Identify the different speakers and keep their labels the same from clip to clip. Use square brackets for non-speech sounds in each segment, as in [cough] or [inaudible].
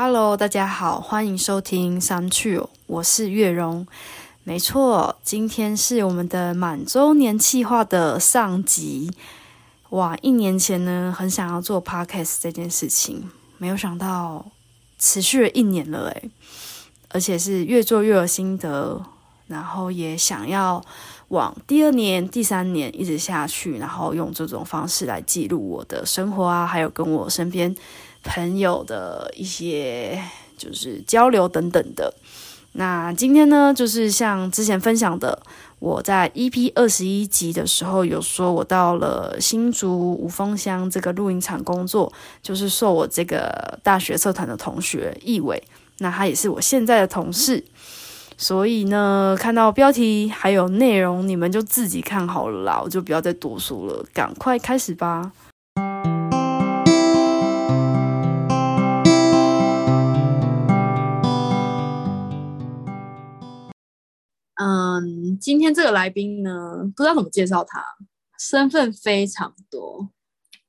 Speaker 1: Hello，大家好，欢迎收听三趣，我是月荣。没错，今天是我们的满周年计划的上集。哇，一年前呢，很想要做 podcast 这件事情，没有想到持续了一年了诶，而且是越做越有心得，然后也想要往第二年、第三年一直下去，然后用这种方式来记录我的生活啊，还有跟我身边朋友的一些就是交流等等的。那今天呢，就是像之前分享的，我在 EP 二十一集的时候有说，我到了新竹五峰乡这个录音厂工作，就是受我这个大学社团的同学易伟，那他也是我现在的同事，所以呢，看到标题还有内容，你们就自己看好了啦，我就不要再多说了，赶快开始吧。今天这个来宾呢，不知道怎么介绍他，身份非常多。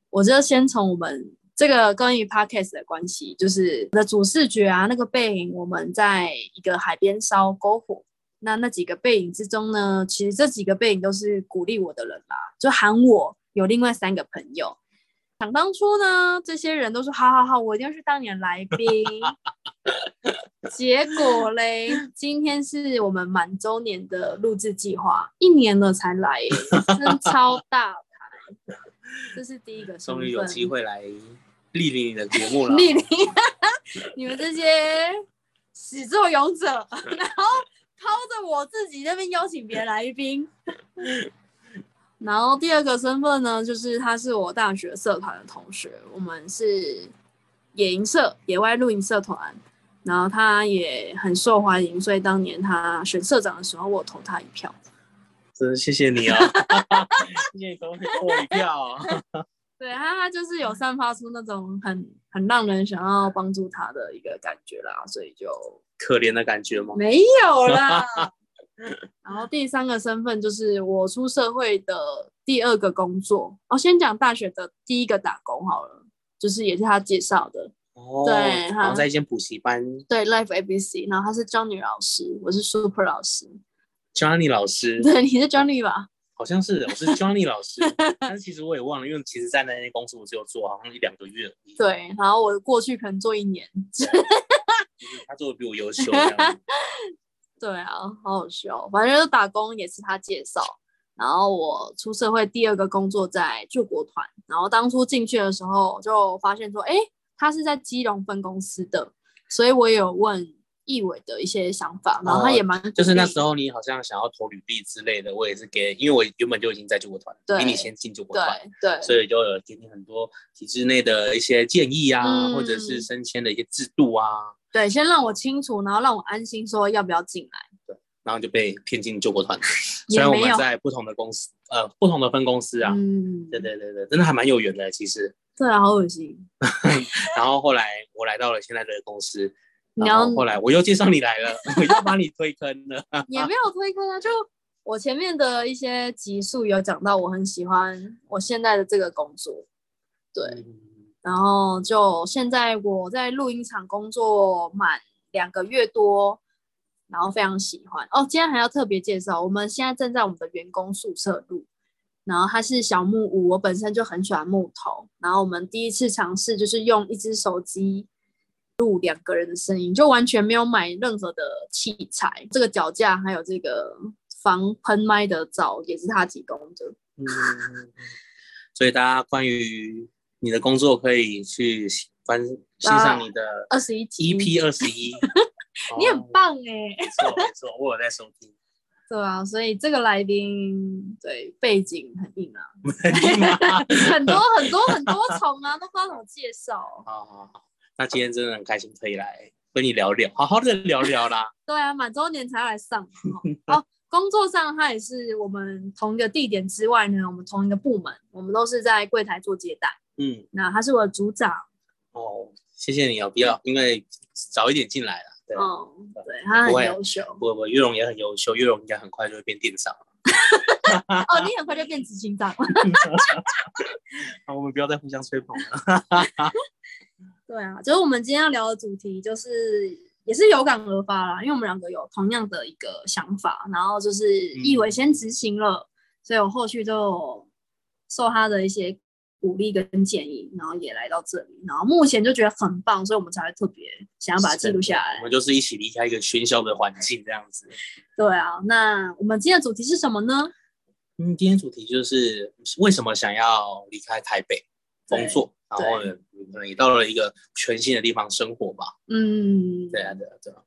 Speaker 1: 我就先从我们这个关于 podcast 的关系，就是的主视觉啊，那个背影，我们在一个海边烧篝火。那那几个背影之中呢，其实这几个背影都是鼓励我的人啦，就喊我有另外三个朋友。想当初呢，这些人都说好好好，我一定要去当你的来宾。结果嘞，今天是我们满周年的录制计划，一年了才来，真超大牌。这是第一个，
Speaker 2: 终于有机会来莅临你的节目了。
Speaker 1: 莅临你们这些始作俑者，然后抛着我自己那边邀请别人来宾。然后第二个身份呢，就是他是我大学社团的同学，我们是野营社、野外露营社团。然后他也很受欢迎，所以当年他选社长的时候，我投他一票。
Speaker 2: 真谢谢你啊！[laughs] 谢谢你投我一票。[laughs]
Speaker 1: 对他，他就是有散发出那种很很让人想要帮助他的一个感觉啦，所以就
Speaker 2: 可怜的感觉吗？
Speaker 1: 没有啦。[laughs] [laughs] 然后第三个身份就是我出社会的第二个工作。哦先讲大学的第一个打工好了，就是也是他介绍的。
Speaker 2: 哦，对，然后在一间补习班。
Speaker 1: 对，Life ABC，然后他是 Johnny 老师，我是 Super 老师。
Speaker 2: Johnny 老师，
Speaker 1: 对，你是 Johnny 吧？
Speaker 2: 好像是，我是 Johnny 老师，[laughs] 但是其实我也忘了，因为其实在那间公司我只有做好像一两个月。
Speaker 1: 对，然后我过去可能做一年。
Speaker 2: 他做的比我优秀。[laughs]
Speaker 1: 对啊，好好笑。反正打工也是他介绍，然后我出社会第二个工作在救国团，然后当初进去的时候就发现说，哎，他是在基隆分公司的，所以我有问易伟的一些想法，然后他也蛮
Speaker 2: 就是那时候你好像想要投履历之类的，我也是给，因为我原本就已经在救国团，比你先进救国团，
Speaker 1: 对，
Speaker 2: 所以就有给你很多体制内的一些建议啊，或者是升迁的一些制度啊。
Speaker 1: 对，先让我清楚，然后让我安心，说要不要进来。
Speaker 2: 对，然后就被骗进救国团。虽然我们在不同的公司，呃，不同的分公司啊。嗯。对对对对，真的还蛮有缘的，其实。
Speaker 1: 对啊，好恶心。[laughs]
Speaker 2: 然后后来我来到了现在的公司，然后后来我又介绍你来了，我又把你推坑了。[laughs]
Speaker 1: 也没有推坑啊，就我前面的一些集数有讲到，我很喜欢我现在的这个工作。对。然后就现在我在录音厂工作满两个月多，然后非常喜欢哦。今天还要特别介绍，我们现在正在我们的员工宿舍录，然后它是小木屋，我本身就很喜欢木头，然后我们第一次尝试就是用一只手机录两个人的声音，就完全没有买任何的器材，这个脚架还有这个防喷麦的罩也是他提供的。嗯，
Speaker 2: 所以大家关于。你的工作可以去翻欣赏你的
Speaker 1: 二十一
Speaker 2: EP [laughs] 二十一，[laughs]
Speaker 1: 你很棒哎，
Speaker 2: 没错没错，我有在收听。[laughs]
Speaker 1: 对啊，所以这个来宾对背景很硬啊，
Speaker 2: 很
Speaker 1: 多很多很多重啊，都不知道怎么介绍。
Speaker 2: 好好好，那今天真的很开心可以来跟你聊聊，好好的聊聊啦。
Speaker 1: 对啊，满周年才来上。哦，工作上他也是我们同一个地点之外呢，我们同一个部门，我们都是在柜台做接待。嗯，那他是我的组长。
Speaker 2: 哦，谢谢你哦，不要因为早一点进来了，对，
Speaker 1: 哦，对他很优秀，
Speaker 2: 不不，玉荣也很优秀，玉荣应该很快就会变店长，[laughs]
Speaker 1: 哦，你很快就变执行长了，[laughs]
Speaker 2: 好，我们不要再互相吹捧了，[laughs]
Speaker 1: 对啊，就是我们今天要聊的主题，就是也是有感而发啦，因为我们两个有同样的一个想法，然后就是易伟先执行了，所以我后续就受他的一些。鼓励跟建议，然后也来到这里，然后目前就觉得很棒，所以我们才会特别想要把它记录下来。
Speaker 2: 我们就是一起离开一个喧嚣的环境，这样子。[laughs]
Speaker 1: 对啊，那我们今天的主题是什么呢？
Speaker 2: 嗯，今天主题就是为什么想要离开台北工作，然后呢，可能也到了一个全新的地方生活吧。嗯，对啊，对啊，对啊。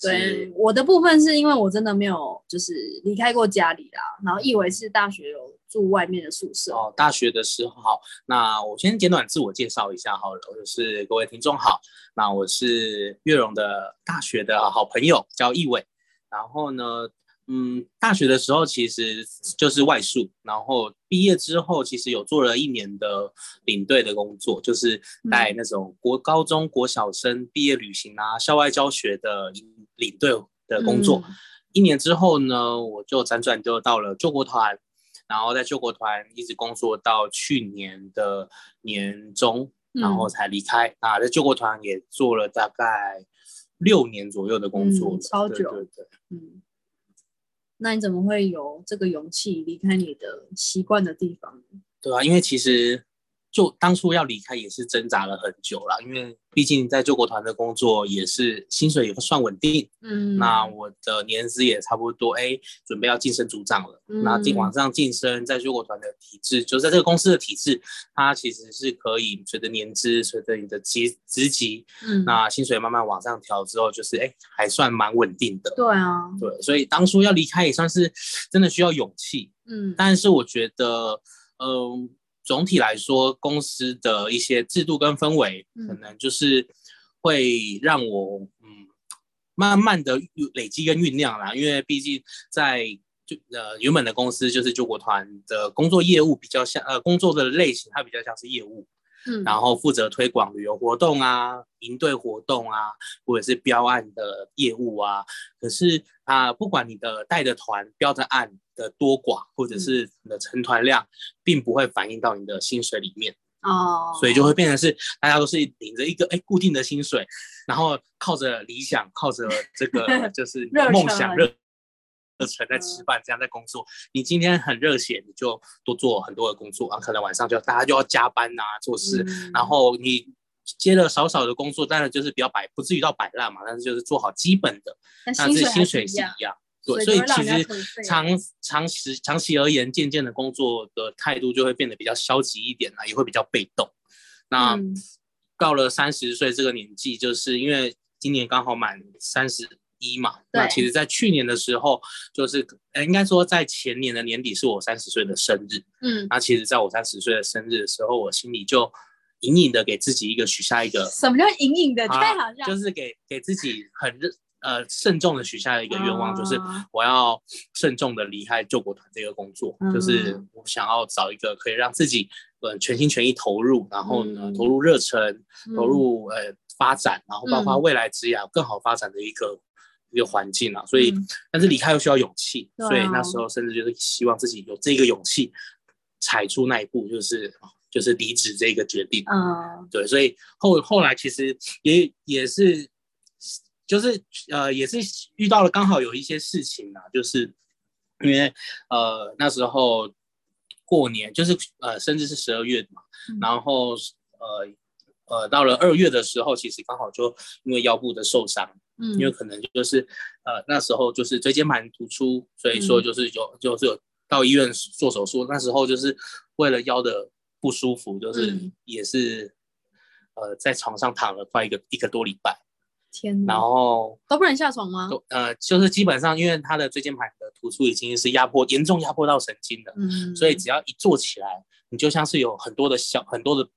Speaker 1: 对我的部分是因为我真的没有就是离开过家里啦，然后以为是大学有住外面的宿舍
Speaker 2: 哦。大学的时候，好，那我先简短自我介绍一下好了，就是各位听众好，那我是月荣的大学的好朋友，叫易伟。然后呢，嗯，大学的时候其实就是外宿，然后毕业之后其实有做了一年的领队的工作，就是带那种国高中国小生毕业旅行啊、校外教学的。领队的工作，一年之后呢，我就辗转就到了救国团，然后在救国团一直工作到去年的年中，然后才离开。啊，在救国团也做了大概六年左右的工作，
Speaker 1: 超久。
Speaker 2: 对对，嗯。
Speaker 1: 那你怎么会有这个勇气离开你的习惯的地方？
Speaker 2: 对啊，因为其实。就当初要离开也是挣扎了很久了，因为毕竟在救国团的工作也是薪水也算稳定，嗯，那我的年资也差不多，哎，准备要晋升组长了，那进往上晋升，在救国团的体制，就在这个公司的体制，它其实是可以随着年资，随着你的职职级，嗯，那薪水慢慢往上调之后，就是哎，还算蛮稳定的，
Speaker 1: 对啊，
Speaker 2: 对，所以当初要离开也算是真的需要勇气，嗯，但是我觉得，嗯。总体来说，公司的一些制度跟氛围，可能就是会让我嗯，慢慢的累积跟酝酿啦。因为毕竟在就呃原本的公司就是救国团的工作业务比较像呃工作的类型，它比较像是业务。嗯然后负责推广旅游活动啊、营队活动啊，或者是标案的业务啊。可是啊，不管你的带的团标的案的多寡，或者是你的成团量，并不会反映到你的薪水里面哦。所以就会变成是大家都是领着一个哎固定的薪水，然后靠着理想，靠着这个 [laughs] 就是梦想热。热忱在吃饭，这样在工作。你今天很热血，你就多做很多的工作啊。可能晚上就大家就要加班呐，做事。然后你接了少少的工作，当然就是比较摆，不至于到摆烂嘛。但是就是做好基本的，
Speaker 1: 那
Speaker 2: 薪水是
Speaker 1: 一样。
Speaker 2: 对，所以其实长长时长期而言，渐渐的工作的态度就会变得比较消极一点啦，也会比较被动。那到了三十岁这个年纪，就是因为今年刚好满三十。一嘛，那其实，在去年的时候，就是呃，应该说在前年的年底是我三十岁的生日，嗯，那其实在我三十岁的生日的时候，我心里就隐隐的给自己一个许下一个，
Speaker 1: 什么叫隐隐的？太好
Speaker 2: 笑，就是给给自己很认呃慎重的许下一个愿望，就是我要慎重的离开救国团这个工作，就是我想要找一个可以让自己呃全心全意投入，然后呢投入热忱，投入呃发展，然后包括未来职业更好发展的一个。一个环境啊，所以但是离开又需要勇气，所以那时候甚至就是希望自己有这个勇气，踩出那一步，就是就是离职这个决定。嗯，对，所以后后来其实也也是，就是呃也是遇到了刚好有一些事情啊，就是因为呃那时候过年就是呃甚至是十二月嘛，然后呃。呃，到了二月的时候，其实刚好就因为腰部的受伤，嗯，因为可能就是呃那时候就是椎间盘突出，所以说就是有就是有到医院做手术。那时候就是为了腰的不舒服，就是也是呃在床上躺了快一个一个多礼拜，
Speaker 1: 天，
Speaker 2: 然后
Speaker 1: 都不能下床吗？
Speaker 2: 呃，就是基本上因为他的椎间盘的突出已经是压迫严重压迫到神经了，嗯，所以只要一坐起来，你就像是有很多的小很多的。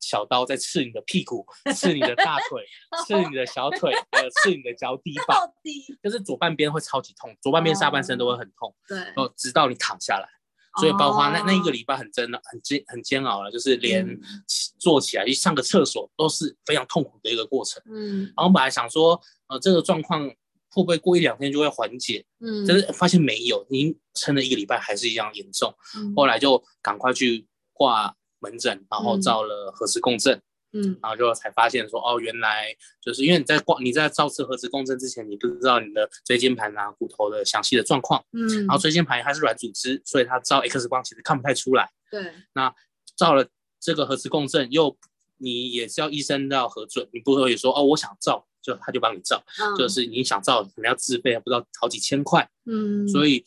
Speaker 2: 小刀在刺你的屁股，刺你的大腿，[laughs] 刺你的小腿，还有刺你的脚底板，[laughs] 就是左半边会超级痛，左半边下半身都会很痛。
Speaker 1: 对，
Speaker 2: 然后直到你躺下来，所以包括那那一个礼拜很煎熬，很煎很煎熬了，就是连坐起来去上个厕所都是非常痛苦的一个过程。嗯，然后本来想说，呃，这个状况会不会过一两天就会缓解？嗯，但是发现没有，您撑了一个礼拜还是一样严重。后来就赶快去挂。门诊，然后照了核磁共振，
Speaker 1: 嗯。
Speaker 2: 然后就才发现说，哦，原来就是因为你在光你在照次核磁共振之前，你不知道你的椎间盘啊、骨头的详细的状况。
Speaker 1: 嗯，
Speaker 2: 然后椎间盘它是软组织，所以它照 X 光其实看不太出来。
Speaker 1: 对，那
Speaker 2: 照了这个核磁共振，又你也是要医生要核准，你不可以说哦，我想照，就他就帮你照，
Speaker 1: 嗯。
Speaker 2: 就是你想照可能要自费，不知道好几千块，
Speaker 1: 嗯，
Speaker 2: 所以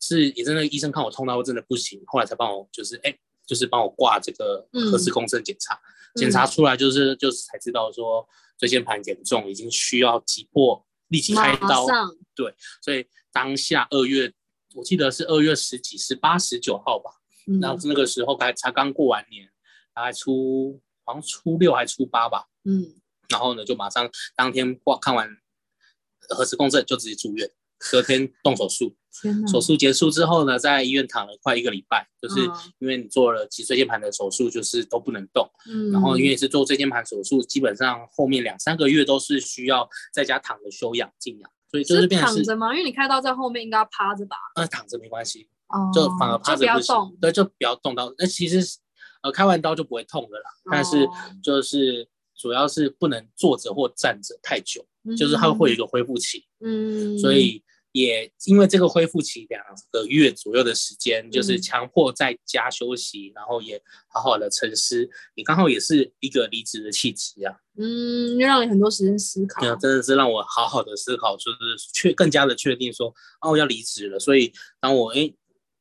Speaker 2: 是也真的医生看我痛到真的不行，后来才帮我就是哎，就是帮我挂这个核磁共振检查，检查出来就是就是才知道说椎间盘严重，已经需要急迫立即开刀，
Speaker 1: 对
Speaker 2: 所以当下二月，我记得是二月十几、十八、十九号吧。
Speaker 1: 嗯
Speaker 2: 然后那个时候才才刚过完年，大概初好像初六还初八吧。
Speaker 1: 嗯
Speaker 2: 然后呢，就马上当天挂看完核磁共振就直接住院，隔天动手术。手术结束之后呢，在医院躺了快一个礼拜，就是
Speaker 1: 嗯
Speaker 2: 因为你做了脊椎间盘的手术，就是都不能动。
Speaker 1: 嗯，
Speaker 2: 然后因为是做椎间盘手术，基本上后面两三个月都是需要在家躺着休养静养，所以就是是变成是
Speaker 1: 躺着吗？因为你开刀在后面应该要趴着吧？
Speaker 2: 呃躺着没关系，
Speaker 1: 哦，
Speaker 2: 就反而趴
Speaker 1: 就不要
Speaker 2: 着不行
Speaker 1: 动，
Speaker 2: 对，就不要动到。那其实呃开完刀就不会痛的啦，但是
Speaker 1: 哦
Speaker 2: 就是主要是不能坐着或站着太久，就是它会有一个恢复期，
Speaker 1: 嗯，
Speaker 2: 所以也因为这个恢复期两个月左右的时间，就是
Speaker 1: 嗯
Speaker 2: 强迫在家休息，然后也好好的沉思。你刚好也是一个离职的契机啊，
Speaker 1: 嗯，就让你很多时间思考
Speaker 2: 对。啊，真的是让我好好的思考，就是确更加的确定说，哦要离职了。所以当我哎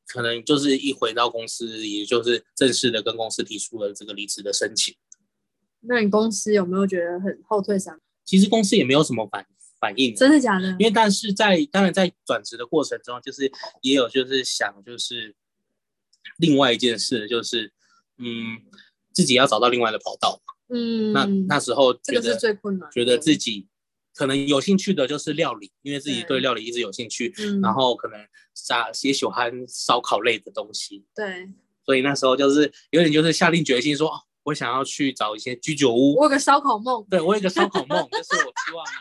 Speaker 2: 可能就是一回到公司，也就是正式的跟公司提出了这个离职的申请。
Speaker 1: 那你公司有没有觉得很后退想？
Speaker 2: 其实公司也没有什么反反应，
Speaker 1: 真的假的？
Speaker 2: 因为但是在当然在转职的过程中，就是也有就是想就是另外一件事，就是嗯自己要找到另外的跑道。
Speaker 1: 嗯，
Speaker 2: 那那时候
Speaker 1: 这个是
Speaker 2: 觉得
Speaker 1: 最困难，
Speaker 2: 觉得自己可能有兴趣的就是料理，因为自己
Speaker 1: 对
Speaker 2: 对料理一直有兴趣，
Speaker 1: 嗯，
Speaker 2: 然后可能杀也喜欢烧烤类的东西，
Speaker 1: 对。
Speaker 2: 所以那时候就是有点就是下定决心说，哦，我想要去找一些居酒屋。
Speaker 1: 我，有个烧烤梦，
Speaker 2: 对我有一个烧烤梦，就是我希望呢，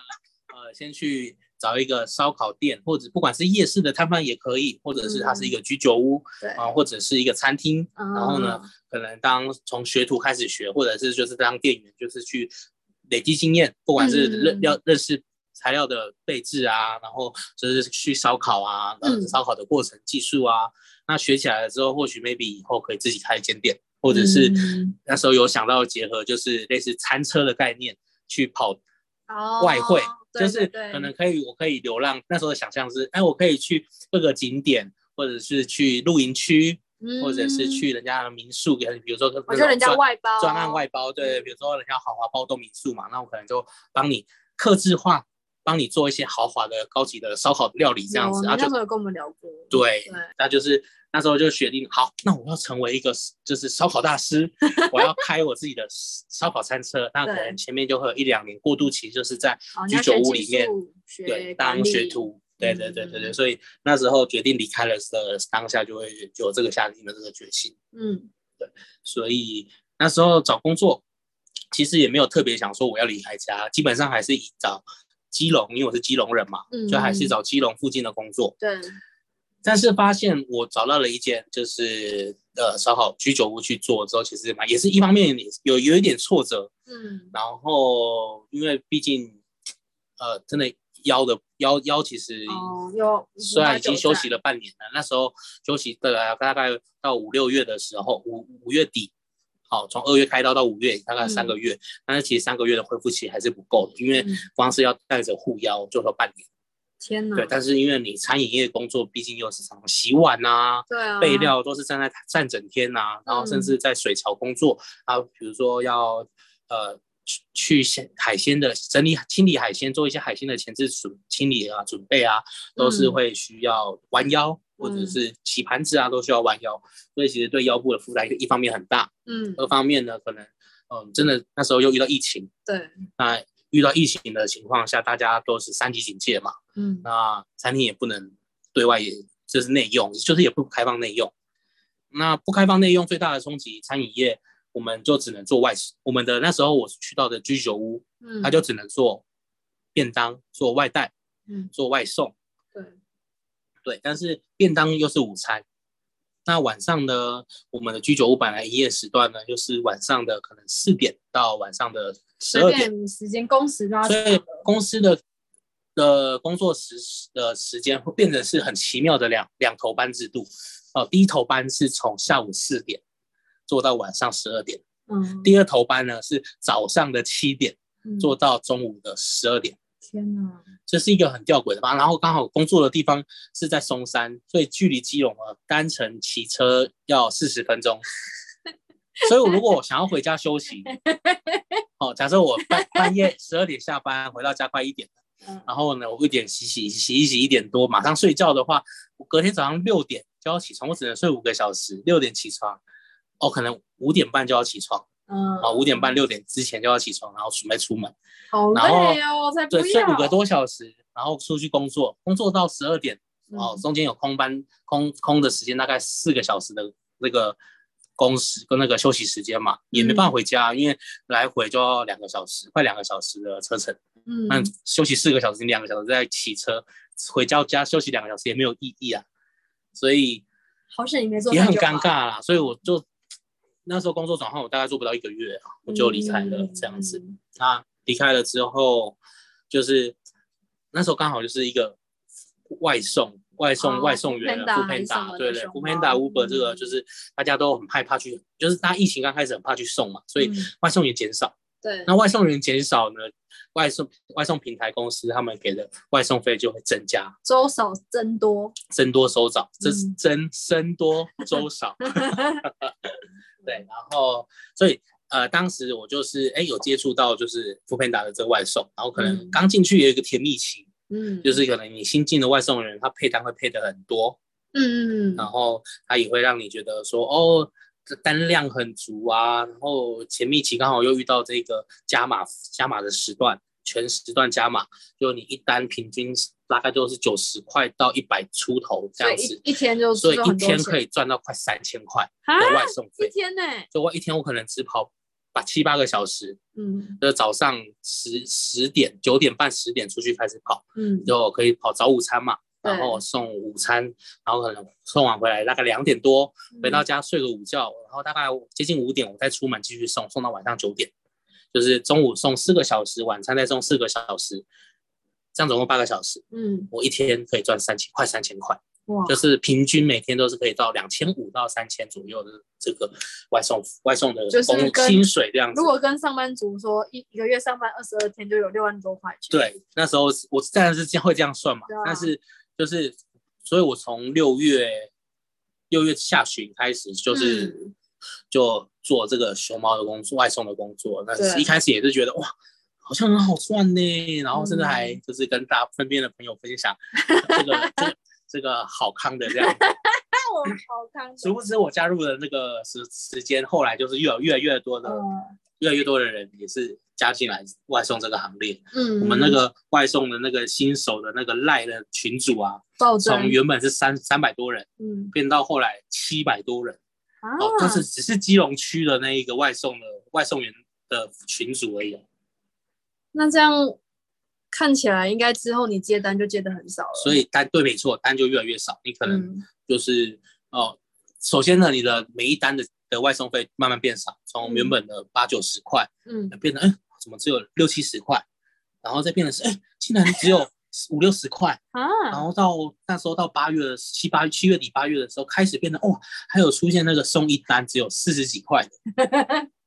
Speaker 2: 呃，先去找一个烧烤店，或者不管是夜市的摊贩也可以，或者是它是一个居酒屋
Speaker 1: 对，
Speaker 2: 啊、或者是一个餐厅，
Speaker 1: 然
Speaker 2: 然后呢，可能当从学徒开始学，或者是就是当店员，就是去累积经验，不管是认
Speaker 1: 嗯
Speaker 2: 要认识材料的备制啊，然后就是去烧烤啊，呃，
Speaker 1: 嗯。
Speaker 2: 烧烤的过程技术啊，那学起来了之后，或许 maybe 以后可以自己开一间店，或者是
Speaker 1: 嗯。
Speaker 2: 那时候有想到结合，就是类似餐车的概念去跑
Speaker 1: 哦。
Speaker 2: 外汇，
Speaker 1: 对
Speaker 2: 就是可能可以，我可以流浪。那时候的想象是，哎，我可以去各个景点，或者是去露营区，或者是
Speaker 1: 嗯。
Speaker 2: 去人家的民宿，给比如说
Speaker 1: 我觉得人家外包
Speaker 2: 专案外包，对，比如说人家豪华包栋民宿嘛，那我可能就帮你克制化，帮你做一些豪华的高级的烧烤料理这样子，
Speaker 1: 有
Speaker 2: 然后就
Speaker 1: 跟我们聊过，
Speaker 2: 对
Speaker 1: 对，
Speaker 2: 那就是那时候就决定，好，那我要成为一个就是烧烤大师，[laughs] 我要开我自己的烧烤餐车。那可能前面就会有一两年过渡期，就是在居酒屋里面对当学徒。对对对对所以那时候决定离开了的当下，就会就有这个下定的这个决心。
Speaker 1: 嗯对
Speaker 2: 所以那时候找工作，其实也没有特别想说我要离开家，基本上还是以找基隆，因为我是基隆人嘛，
Speaker 1: 嗯
Speaker 2: 就还是找基隆附近的工作。
Speaker 1: 对，
Speaker 2: 但是发现我找到了一间就是呃烧烤居酒屋去做之后，其实蛮也是一方面有有一点挫折，
Speaker 1: 嗯
Speaker 2: 然后因为毕竟呃真的腰的腰腰其实
Speaker 1: 哦
Speaker 2: 虽然已经休息
Speaker 1: 了，
Speaker 2: 半年了，那时候休息的大概到五六月的时候，五五月底。好，从二月开刀到五月，大概三个月，但是其实三个月的恢复期还是不够的，因为
Speaker 1: 嗯
Speaker 2: 光是要带着护腰就说半年。
Speaker 1: 天哪，
Speaker 2: 对，但是因为你餐饮业工作，毕竟又是常常洗碗啊、
Speaker 1: 对啊，
Speaker 2: 备料都是站在站整天呐、然后甚至在水槽工作啊，比如说要呃去去鲜海鲜的整理清理海鲜，做一些海鲜的前置准清理啊准备啊，都是
Speaker 1: 嗯
Speaker 2: 会需要弯腰。或者
Speaker 1: 嗯
Speaker 2: 是洗盘子啊，都需要弯腰，所以其实对腰部的负担一方面很大，
Speaker 1: 嗯
Speaker 2: 二方面呢，可能嗯，真的那时候又遇到疫情，
Speaker 1: 对，
Speaker 2: 那遇到疫情的情况下，大家都是三级警戒嘛，
Speaker 1: 嗯
Speaker 2: 那餐厅也不能对外也就是内用，就是也不开放内用。那不开放内用最大的冲击，餐饮业我们就只能做外食。我们的那时候我去到的居酒屋，
Speaker 1: 嗯，
Speaker 2: 它就只能做便当、做外带、
Speaker 1: 嗯
Speaker 2: 做外送。
Speaker 1: 对，
Speaker 2: 对，但是便当又是午餐，那晚上呢，我们的居酒屋本来营业时段呢，就是晚上的可能四点到晚上的十二点，
Speaker 1: 时间工时拉
Speaker 2: 所以公司的的工作时的时间会变成是很奇妙的两两头班制度。哦，第一头班是从下午四点做到晚上十二点，
Speaker 1: 嗯，
Speaker 2: 第二头班呢是早上的七点
Speaker 1: 嗯
Speaker 2: 做到中午的十二点。
Speaker 1: 天哪，
Speaker 2: 这是一个很吊诡的吧？然后刚好工作的地方是在松山，所以距离基隆呢单程骑车要四十分钟。[laughs] 所以我如果我想要回家休息，[laughs] 哦，假设我半半夜十二点下班，回到家快一点然后呢，我一点洗洗洗一洗一点多，马上睡觉的话，我隔天早上六点就要起床，我只能睡五个小时，六点起床，哦，可能五点半就要起床，
Speaker 1: 嗯，
Speaker 2: 啊，五点半六点之前就要起床，然后准备出门。
Speaker 1: 好累哦，我才不
Speaker 2: 对，睡，五个多小时，然后出去工作，工作到十二点，哦，
Speaker 1: 嗯
Speaker 2: 中间有空班空空的时间，大概四个小时的那个工时跟那个休息时间嘛，也没办法回家，因为来回就要两个小时，快两个小时的车程，
Speaker 1: 嗯，
Speaker 2: 那休息四个小时，你两个小时再骑车，回到家休息两个小时也没有意义啊，所以
Speaker 1: 好险你没做，
Speaker 2: 也很尴尬。啦，所以我就那时候工作转换，我大概做不到一个月啊，我就离开了这样子。
Speaker 1: 嗯
Speaker 2: 那离开了之后，就是那时候刚好就是一个外送、外送、
Speaker 1: 哦
Speaker 2: 外送员
Speaker 1: 是什么
Speaker 2: ，Foodpanda，对对
Speaker 1: 的熊猫
Speaker 2: ，Foodpanda、Uber 这个
Speaker 1: 嗯
Speaker 2: 就是大家都很害怕去，就是大家疫情刚开始很怕去送嘛，所以
Speaker 1: 嗯
Speaker 2: 外送员减少。
Speaker 1: 对，
Speaker 2: 那外送员减少呢，外送外送平台公司他们给的外送费就会增加，
Speaker 1: 周少增多，
Speaker 2: 增多收少，这是
Speaker 1: 嗯
Speaker 2: 增增多周少。[laughs] 对，然后所以呃，当时我就是哎有接触到就是 f o o Panda 的这个外送，然后可能
Speaker 1: 嗯
Speaker 2: 刚进去有一个甜蜜期，
Speaker 1: 嗯，
Speaker 2: 就是可能你新进的外送人，他配单会配的很多，
Speaker 1: 嗯
Speaker 2: 然后他也会让你觉得说哦。这单量很足啊，然后前蜜期刚好又遇到这个加码加码的时段，全时段加码，就你一单平均大概都是九十块到一百出头这样子，
Speaker 1: 一一天就
Speaker 2: 所以一天可以赚到快三千块
Speaker 1: 啊
Speaker 2: 的外送
Speaker 1: 一
Speaker 2: 费。
Speaker 1: 天呢，
Speaker 2: 就我一天我可能只跑把七八个小时，
Speaker 1: 嗯。
Speaker 2: 就早上十十点九点半十点出去开始跑，
Speaker 1: 嗯，
Speaker 2: 就可以跑早午餐嘛，然后送午餐，然后可能送完回来大概两点多回
Speaker 1: 嗯
Speaker 2: 到家睡个午觉，然后大概接近五点我再出门继续送，送到晚上九点，就是中午送四个小时，晚餐再送四个小时，这样总共八个小时，
Speaker 1: 嗯
Speaker 2: 我一天可以赚三千快三千块。
Speaker 1: 哇，
Speaker 2: 就是平均每天都是可以到两千五到三千左右的这个外送外送的
Speaker 1: 就是
Speaker 2: 工
Speaker 1: 跟
Speaker 2: 薪水这样子
Speaker 1: 如。果跟上班族说一一个月上班二十二天就有六万多块钱，
Speaker 2: 对，那时候是我当然是这样会这样算嘛，
Speaker 1: 啊
Speaker 2: 但是就是，所以我从六月六月下旬开始，就是、
Speaker 1: 嗯
Speaker 2: 就做这个熊猫的工作，外送的工作。那
Speaker 1: 对
Speaker 2: 一开始也是觉得哇，好像很好赚呢，然后甚至还
Speaker 1: 嗯
Speaker 2: 就是跟大家身边的朋友分享这个这个 [laughs] 这个好康的这样 [laughs]
Speaker 1: 我好康
Speaker 2: 殊不知我加入的那个时时间，后来就是越有越来越多的、
Speaker 1: 嗯
Speaker 2: 越来越多的人也是加进来外送这个行列。
Speaker 1: 嗯，
Speaker 2: 我们那个外送的那个新手的那个赖的群主啊，从原本是三三百多人，
Speaker 1: 嗯
Speaker 2: 变到后来七百多人。
Speaker 1: 啊，
Speaker 2: 哦，但是只是基隆区的那一个外送的外送员的群组而已哦。
Speaker 1: 那这样看起来应该之后你接单就接的很少了，
Speaker 2: 所以单对，没错，单就越来越少。你可能
Speaker 1: 嗯
Speaker 2: 就是哦，首先呢，你的每一单的的外送费慢慢变少，从原本的八九十块
Speaker 1: 嗯
Speaker 2: 变成哎，怎么只有六七十块，然后再变成是哎，竟然只有五六十块 [laughs] 啊。然
Speaker 1: 啊，
Speaker 2: 后到那时候到八月七八七月底八月的时候，开始变得哇，还有出现那个送一单只有四十几块的。[laughs]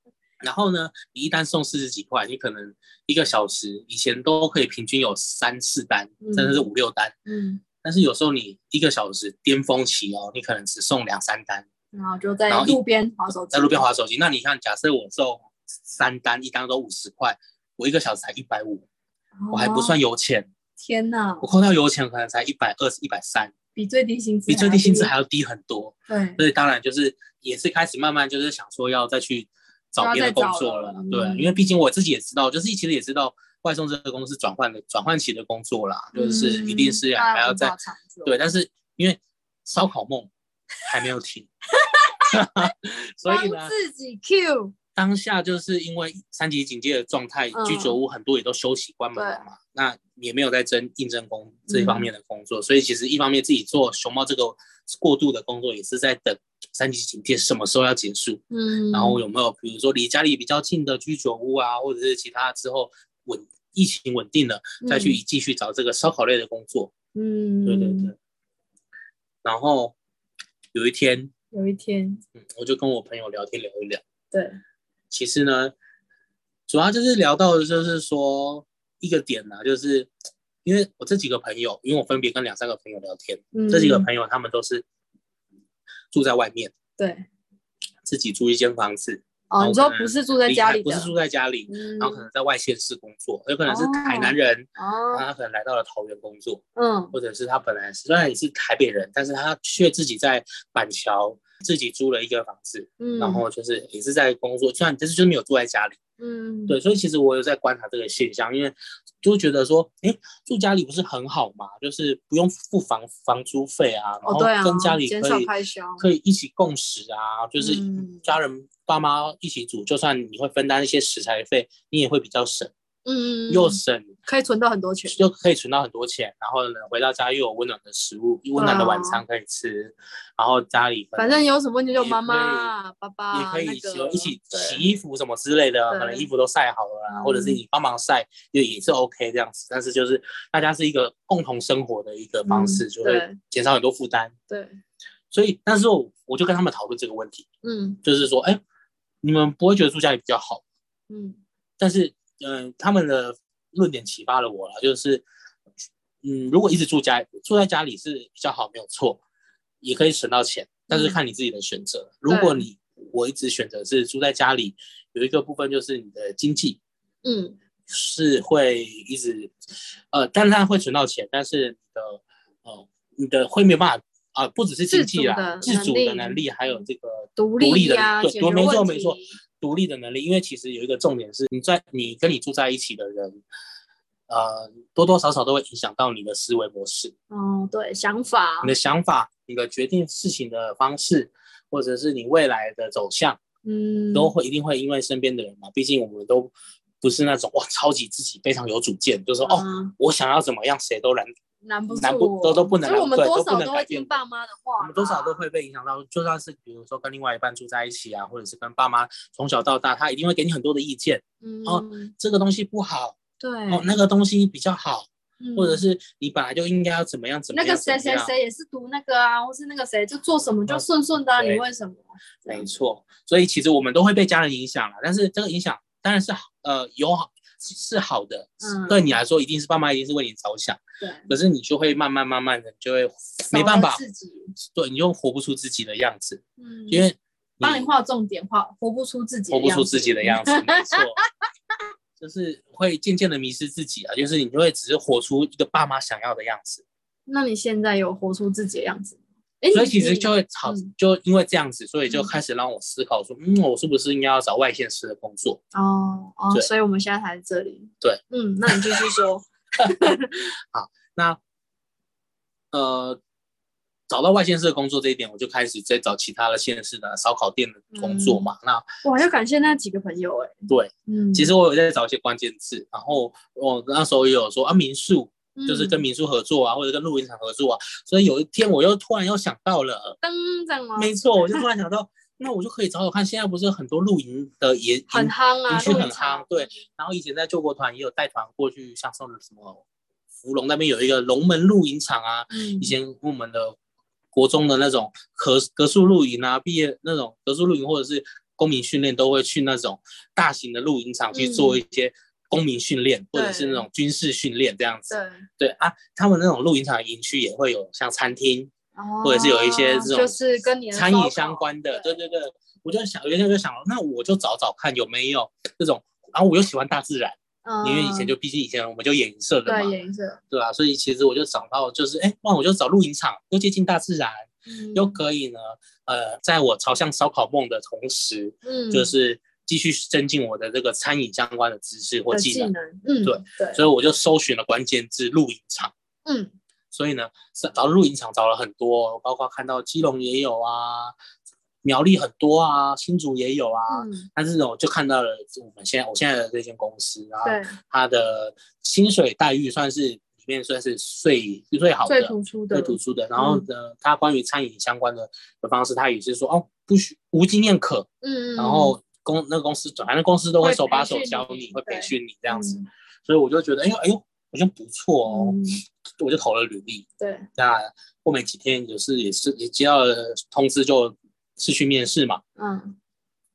Speaker 2: 然后呢，你一单送四十几块，你可能一个小时以前都可以平均有三四单，
Speaker 1: 嗯
Speaker 2: 甚至是五六单。
Speaker 1: 嗯，
Speaker 2: 但是有时候你一个小时巅峰期哦，你可能只送两三单，
Speaker 1: 然后就在路边划手机，
Speaker 2: 在路边划手机。那你看，假设我送三单，一单都五十块，我一个小时才一百五，我还不
Speaker 1: 哦
Speaker 2: 算油钱，
Speaker 1: 天哪
Speaker 2: 我，扣掉油钱可能才一百二十、一百三，
Speaker 1: 比最低薪资
Speaker 2: 比最低薪资
Speaker 1: 还
Speaker 2: 还要低很多。
Speaker 1: 对，
Speaker 2: 所以当然就是也是开始慢慢就是想说要再去找别的工作了，对，因为毕竟我自己也知道，就是其实也知道外送这个公司转换的转换期的工作啦，就是一定是
Speaker 1: 要
Speaker 2: 还要再
Speaker 1: 大无法长久
Speaker 2: 对，但是因为烧烤梦还没有停，[laughs] 所以呢
Speaker 1: 帮，自己 Q，
Speaker 2: 当下就是因为三级警戒的状态，
Speaker 1: 嗯
Speaker 2: 居酒屋很多也都休息关门了嘛，那也没有在争应征工这一方面的工作，所以其实一方面自己做熊猫这个过渡的工作，也是在等三级警戒什么时候要结束，
Speaker 1: 嗯，
Speaker 2: 然后有没有比如说离家里比较近的居酒屋啊，或者是其他之后稳疫情稳定了，再去继续找这个烧烤类的工作。
Speaker 1: 嗯，
Speaker 2: 对对对。然后有一天，
Speaker 1: 有一天，
Speaker 2: 嗯，我就跟我朋友聊天聊一聊。
Speaker 1: 对，
Speaker 2: 其实呢，主要就是聊到的就是说一个点呢、就是因为我这几个朋友，因为我分别跟两三个朋友聊天，
Speaker 1: 嗯。
Speaker 2: 这几个朋友他们都是住在外面，
Speaker 1: 对，
Speaker 2: 自己租一间房子，
Speaker 1: 哦，你说不是住在家里的，
Speaker 2: 不是住在家里，
Speaker 1: 嗯，
Speaker 2: 然后可能在外县市工作，有可能是台南
Speaker 1: 哦。
Speaker 2: 然
Speaker 1: 后，
Speaker 2: 他可能来到了桃园工作，
Speaker 1: 嗯。
Speaker 2: 或者是他本来虽然也是台北人，但是他却自己在板桥自己租了一个房子，
Speaker 1: 嗯，
Speaker 2: 然后就是也是在工作，虽然但是就是没有住在家里。
Speaker 1: 嗯，
Speaker 2: 对，所以其实我有在观察这个现象，因为就觉得说，哎，住家里不是很好嘛，就是不用付房房租费啊，然后跟家里可以、可以一起共食啊，就是
Speaker 1: 嗯。
Speaker 2: 家人爸妈一起煮，就算你会分担一些食材费，你也会比较省，
Speaker 1: 嗯，嗯，
Speaker 2: 又
Speaker 1: 嗯
Speaker 2: 省
Speaker 1: 可以存到很多钱，
Speaker 2: 又可以存到很多钱，然后呢回到家又有温暖的食物、温暖的晚餐可以吃，然后家里
Speaker 1: 反正有什么问题就妈妈、爸爸
Speaker 2: 也可以洗一起洗衣服什么之类的，可能衣服都晒好了啦，或者是
Speaker 1: 嗯
Speaker 2: 你帮忙晒也也是 OK 这样子。但是就是大家是一个共同生活的一个方式，
Speaker 1: 嗯
Speaker 2: 就会减少很多负担。
Speaker 1: 对，
Speaker 2: 所以，那时候我就跟他们讨论这个问题，
Speaker 1: 嗯
Speaker 2: 就是说，哎，你们不会觉得住家里比较好？
Speaker 1: 嗯
Speaker 2: 但是，嗯、他们的论点启发了我了，就是，嗯，如果一直住家住在家里是比较好，没有错，也可以省到钱，但是
Speaker 1: 嗯
Speaker 2: 看你自己的选择。如果你我一直选择是住在家里，有一个部分就是你的经济
Speaker 1: 嗯
Speaker 2: 是会一直，呃，当然会存到钱，但是你的，呃，你的会没有办法。啊、不只是经济啦，
Speaker 1: 自主的能力
Speaker 2: 还有这个
Speaker 1: 独
Speaker 2: 立的对，没错没错，独立的能力，因为其实有一个重点是，你在你跟你住在一起的人，呃，多多少少都会影响到你的思维模式、
Speaker 1: 哦，对，想法。
Speaker 2: 你，的想法、你的决定事情的方式，或者是你未来的走向，
Speaker 1: 嗯，
Speaker 2: 都会一定会因为身边的人嘛。毕竟我们都不是那种哇超级自己非常有主见，就是说、哦，
Speaker 1: 嗯
Speaker 2: 我想要怎么样，谁都拦，
Speaker 1: 难不
Speaker 2: 难不
Speaker 1: 住
Speaker 2: 都都不能
Speaker 1: 所以我们多少都会听爸妈的话，
Speaker 2: 我们多少都会被影响到。就算是比如说跟另外一半住在一起啊，或者是跟爸妈从小到大，他一定会给你很多的意见，
Speaker 1: 嗯，
Speaker 2: 哦这个东西不好。
Speaker 1: 对，
Speaker 2: 哦，那个东西比较好，
Speaker 1: 嗯
Speaker 2: 或者是你本来就应该要怎么样怎么样。
Speaker 1: 那个谁谁谁也是读那个啊，或是那个谁就做什么就
Speaker 2: 哦
Speaker 1: 顺顺的你为什么？
Speaker 2: 没错。所以其实我们都会被家人影响了，但是这个影响当然是好，呃，有好是是好的，
Speaker 1: 嗯
Speaker 2: 对你来说一定是爸妈一定是为你着想，
Speaker 1: 对，
Speaker 2: 可是你就会慢慢慢慢的就会没办法，
Speaker 1: 自己，
Speaker 2: 对，你就活不出自己的样子，
Speaker 1: 嗯，
Speaker 2: 因为
Speaker 1: 帮你画重点，画活不出自己，
Speaker 2: 活不出自己的样子，没错。就是会渐渐的迷失自己啊，就是你就会只是活出一个爸妈想要的样子，
Speaker 1: 那你现在有活出自己的样子吗？
Speaker 2: 所以其实就会吵，
Speaker 1: 嗯
Speaker 2: 就因为这样子，所以就
Speaker 1: 嗯
Speaker 2: 开始让我思考说，嗯，我是不是应该要找外县市的工作？
Speaker 1: 哦哦，所以我们现在才在这里。
Speaker 2: 对，
Speaker 1: 嗯，那你继续说。[laughs]
Speaker 2: 那呃，找到外县市的工作这一点，我就开始在找其他的县市的烧烤店的工作嘛。那
Speaker 1: 哇，要感谢那几个朋友哎。
Speaker 2: 对，
Speaker 1: 嗯，
Speaker 2: 其实我有在找一些关键字，然后我那时候也有说啊，民宿就是跟
Speaker 1: 嗯
Speaker 2: 民宿合作啊，或者跟露营场合作啊。所以有一天我又突然又想到了，
Speaker 1: 噔这样吗？
Speaker 2: 没错，我就突然 [laughs] 想到，那我就可以找找看，现在不是很多露营的也
Speaker 1: 很夯啊，
Speaker 2: 很夯，对。然后以前在救国团也有带团过去，像什么什么福隆那边有一个龙门露营场啊，
Speaker 1: 嗯
Speaker 2: 以前我们的国中的那种格格数露营啊，毕业那种格数露营或者是公民训练，都会去那种大型的露营场去做一些公民训练，或者是那种军事训练这样子。
Speaker 1: 对，
Speaker 2: 对啊，他们那种露营场营区也会有像餐厅，或者是有一些这种
Speaker 1: 哦就是跟你
Speaker 2: 餐饮相关的，对。
Speaker 1: 对
Speaker 2: 对对，我就想，有一天就想，那我就找找看有没有这种，然后我又喜欢大自然，
Speaker 1: 嗯。
Speaker 2: 因为以前就毕竟以前我们就演艺社的嘛。
Speaker 1: 对，颜色，
Speaker 2: 对吧、所以其实我就找到就是，哎，那我就找露营场，又接近大自然，
Speaker 1: 嗯。
Speaker 2: 又可以呢，呃，在我朝向烧烤梦的同时，
Speaker 1: 嗯。
Speaker 2: 就是继续增进我的这个餐饮相关的知识或技能，
Speaker 1: 嗯，
Speaker 2: 对
Speaker 1: 对，
Speaker 2: 所以我就搜寻了关键字露营场。
Speaker 1: 嗯。
Speaker 2: 所以呢，是找露营场找了很多，包括看到基隆也有啊，苗栗很多啊，新竹也有啊，
Speaker 1: 嗯，
Speaker 2: 但是呢，我就看到了我们现在我现在的这间公司，然后，它的薪水待遇算是里面算是最最好的，
Speaker 1: 最突出的。
Speaker 2: 最突出的。然后呢，它关于餐饮相关的的方式，它也是说哦，不许无经验可，
Speaker 1: 嗯嗯，
Speaker 2: 然后公那个公司反正公司都会
Speaker 1: 会
Speaker 2: 手把手教
Speaker 1: 你
Speaker 2: 你，会培训你这样子，
Speaker 1: 嗯
Speaker 2: 所以我就觉得哎呦哎呦，好像不错哦，
Speaker 1: 嗯
Speaker 2: 我就投了履历。
Speaker 1: 对，
Speaker 2: 那后面几天，也是也是也接到了通知，就是去面试嘛。
Speaker 1: 嗯，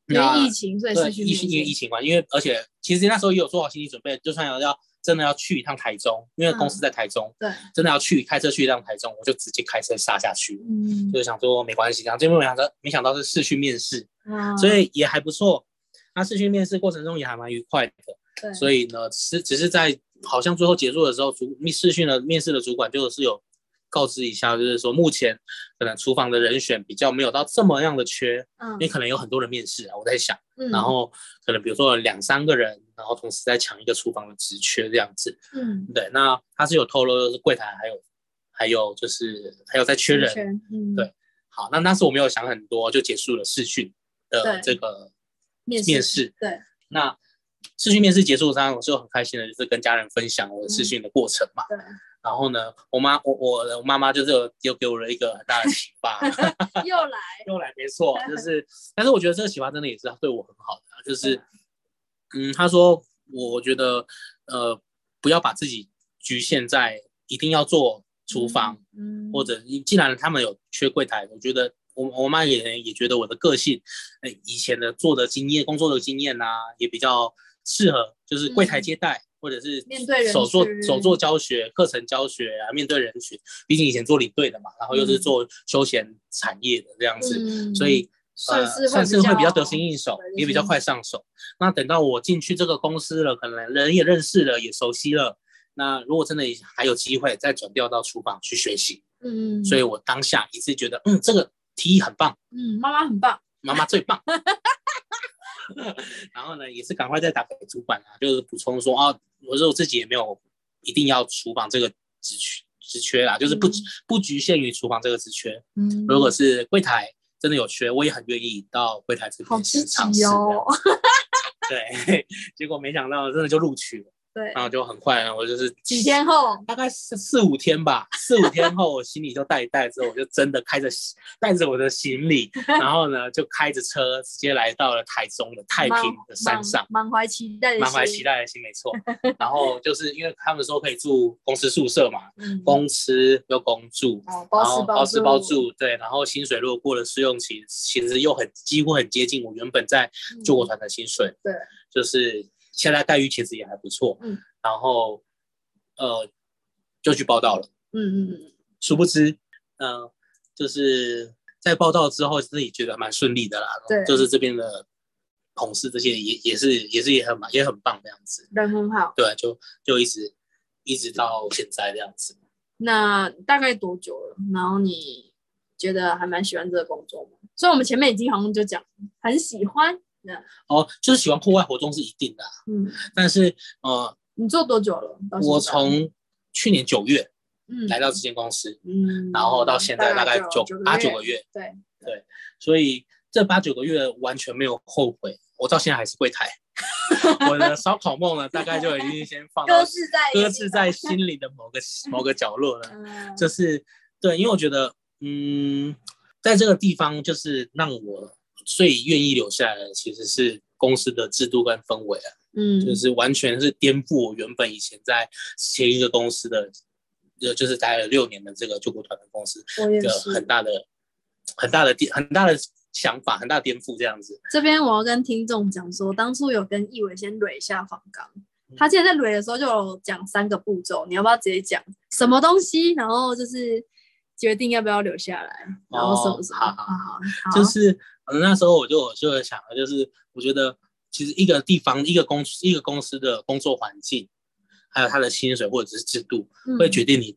Speaker 1: 因
Speaker 2: 那
Speaker 1: 为疫情，所以
Speaker 2: 疫情因为疫情嘛，因为而且其实那时候也有做好心理准备，就算要要真的要去一趟台中，因为公司在台中，
Speaker 1: 对，
Speaker 2: 真的要去开车去一趟台中，我就直接开车杀下去，
Speaker 1: 嗯，
Speaker 2: 就是想说没关系，然后结果没想到没想到是试训面试，
Speaker 1: 嗯。
Speaker 2: 所以也还不错。那试训面试过程中也还蛮愉快的，
Speaker 1: 对，
Speaker 2: 所以呢，是只是在好像最后结束的时候，主面视讯的面试的主管就是有告知一下，就是说目前可能厨房的人选比较没有到这么样的缺，
Speaker 1: 嗯。
Speaker 2: 因为可能有很多人面试啊，我在想。
Speaker 1: 嗯，
Speaker 2: 然后可能比如说两三个人，然后同时在抢一个厨房的职缺这样子。
Speaker 1: 嗯，
Speaker 2: 对，那他是有透露就是柜台还有还有就是还有在缺人。
Speaker 1: 圈，嗯，
Speaker 2: 对好，那那时我没有想很多，就结束了试训的
Speaker 1: 对
Speaker 2: 这个
Speaker 1: 面
Speaker 2: 面试。
Speaker 1: 对，
Speaker 2: 那试训面试结束上，我就很开心的，就是跟家人分享我的试训的过程嘛。
Speaker 1: 对，
Speaker 2: 然后呢，我妈我我我妈妈就是有有给我了一个很大的启发。[laughs]
Speaker 1: 又来，[laughs]
Speaker 2: 又来，没错，[laughs] 就是，但是我觉得这个启发真的也是对我很好的啊，就是，嗯，他说，我觉得，呃，不要把自己局限在一定要做厨房，
Speaker 1: 嗯，
Speaker 2: 或者你既然他们有缺柜台，我觉得我我妈也也觉得我的个性，呃，以前的做的经验、工作的经验呐、也比较适合，就是柜台
Speaker 1: 嗯。
Speaker 2: 接待。或者是
Speaker 1: 面对
Speaker 2: 手做手做教学、课程教学啊，面对人群，毕竟以前做领队的嘛，然后又是
Speaker 1: 嗯。
Speaker 2: 做休闲产业的这样子，
Speaker 1: 嗯。
Speaker 2: 所以
Speaker 1: 算是
Speaker 2: 呃、算是会比较得心应手，也比较快上手。那等到我进去这个公司了，可能人也认识了，也熟悉了。那如果真的还有机会再转调到厨房去学习，
Speaker 1: 嗯，
Speaker 2: 所以我当下也是觉得，嗯，这个提议很棒，
Speaker 1: 嗯，妈妈很棒，
Speaker 2: 妈妈最棒。[laughs] 然后呢，也是赶快再打给主管啊，就是补充说啊，我说我自己也没有一定要厨房这个职缺职缺啦，就是不、
Speaker 1: 嗯
Speaker 2: 不局限于厨房这个职缺。
Speaker 1: 嗯，
Speaker 2: 如果是柜台真的有缺，我也很愿意到柜台这边去尝试。对，[laughs] 结果没想到真的就录取了，
Speaker 1: 对，
Speaker 2: 然后就很快，我就是
Speaker 1: 几天后，
Speaker 2: 大概四四五天吧，四五天后我行李就带一带之后，我就真的开着带着我的行李，[laughs] 然后呢就开着车直接来到了台中的太平的山上。
Speaker 1: 满满怀期待的，
Speaker 2: 满怀期待的心，没错。[laughs] 然后就是因为他们说可以住公司宿舍嘛，
Speaker 1: 嗯，
Speaker 2: 公吃又公住，
Speaker 1: 哦，包
Speaker 2: 然后
Speaker 1: 吃
Speaker 2: 包吃包
Speaker 1: 住，
Speaker 2: 住，对，然后薪水如果过了试用期，其实又很几乎很接近我原本在救国团的薪水，
Speaker 1: 对，
Speaker 2: 就是现在待遇其实也还不错，
Speaker 1: 嗯，
Speaker 2: 然后呃就去报道了，
Speaker 1: 嗯嗯嗯，
Speaker 2: 殊不知，呃，就是在报道之后自己觉得蛮顺利的啦，
Speaker 1: 对
Speaker 2: 就是这边的同事这些也也是也是也很也很棒这样子，
Speaker 1: 人很好。
Speaker 2: 对，就就一直一直到现在这样子。
Speaker 1: 那大概多久了？然后你觉得还蛮喜欢这个工作吗？所以我们前面已经好像就讲很喜欢。那
Speaker 2: 哦，就是喜欢户外活动是一定的啊，
Speaker 1: 嗯，
Speaker 2: 但是呃，
Speaker 1: 你做多久了？
Speaker 2: 我从去年九月
Speaker 1: 嗯
Speaker 2: 来到这间公司，
Speaker 1: 嗯，
Speaker 2: 然后到现在大概九
Speaker 1: 九
Speaker 2: 八九个月，
Speaker 1: 对对，
Speaker 2: 所以这八九个月完全没有后悔，我到现在还是柜台。我的烧烤梦呢，大概就已经先放到 [laughs]
Speaker 1: 搁置在
Speaker 2: 搁置在心里的某个 [laughs] 某个角落了。
Speaker 1: 嗯，
Speaker 2: 就是对，因为我觉得，嗯，在这个地方，就是让我最愿意留下来的，其实是公司的制度跟氛围啊，
Speaker 1: 嗯，
Speaker 2: 就是完全是颠覆我原本以前在前一个公司的，呃，就是待了六年的这个救国团的公司一个
Speaker 1: 我也是。
Speaker 2: 很大的、很大的颠、很大的想法、很大的颠覆这样子。
Speaker 1: 这边我要跟听众讲说，当初有跟易伟先捋一下访纲，
Speaker 2: 嗯
Speaker 1: 他现在在捋的时候就有讲三个步骤，你要不要直接讲什么东西？然后就是决定要不要留下来，然后什么什么？
Speaker 2: 哦好
Speaker 1: 好好好，
Speaker 2: 就是嗯，那时候我就我就会想了，就是我觉得其实一个地方、一个公一个公司的工作环境，还有他的薪水或者是制度，
Speaker 1: 嗯
Speaker 2: 会决定你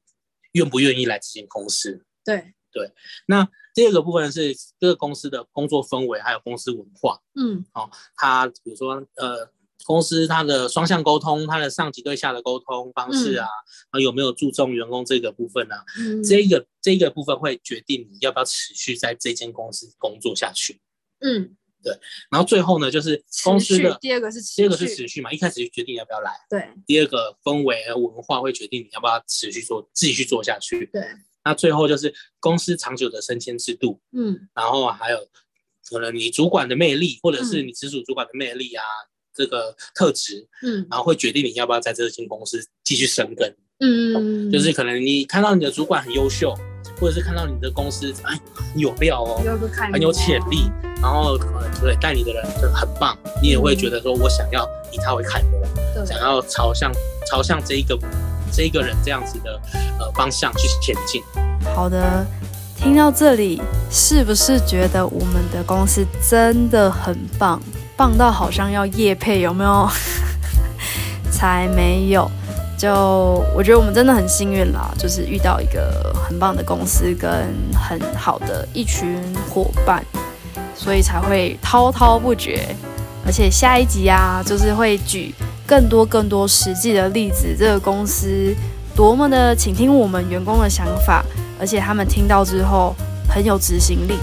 Speaker 2: 愿不愿意来这间公司。
Speaker 1: 对对，
Speaker 2: 那第二个部分是这个公司的工作氛围，还有公司文化。
Speaker 1: 嗯
Speaker 2: 哦，他比如说呃，公司它的双向沟通，它的上级对下的沟通方式啊，啊有没有注重员工这个部分呢？这个这个部分会决定你要不要持续在这间公司工作下去。
Speaker 1: 嗯，
Speaker 2: 对。然后最后呢，就是公司的
Speaker 1: 第二个是
Speaker 2: 第二个是持续嘛，一开始就决定要不要来。
Speaker 1: 对。
Speaker 2: 第二个氛围和文化会决定你要不要持续做，继续做下去。
Speaker 1: 对。
Speaker 2: 那最后就是公司长久的升迁制度。嗯。然后还有可能你主管的魅力，或者是你直属主管的魅力啊。这个特质，嗯，然后会决定你要不要在这间公司继续生根，嗯，就是可能你看到你的主管很优秀，或者是看到你的公司哎有料哦，很有潜力，然后对带你的人就很棒，你也会觉得说我想要以他为楷模，想要朝向朝向这一个这一个人这样子的呃方向去前进。
Speaker 3: 好的，听到这里，是不是觉得我们的公司真的很棒？棒到好像要夜配，有没有？[laughs] 才没有。就我觉得我们真的很幸运啦，就是遇到一个很棒的公司跟很好的一群伙伴，所以才会滔滔不绝。而且下一集啊，就是会举更多更多实际的例子，这个公司多么的倾听我们员工的想法，而且他们听到之后很有执行力。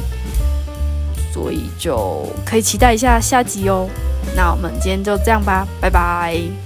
Speaker 3: 所以就可以期待一下下集哦。那我们今天就这样吧，拜拜。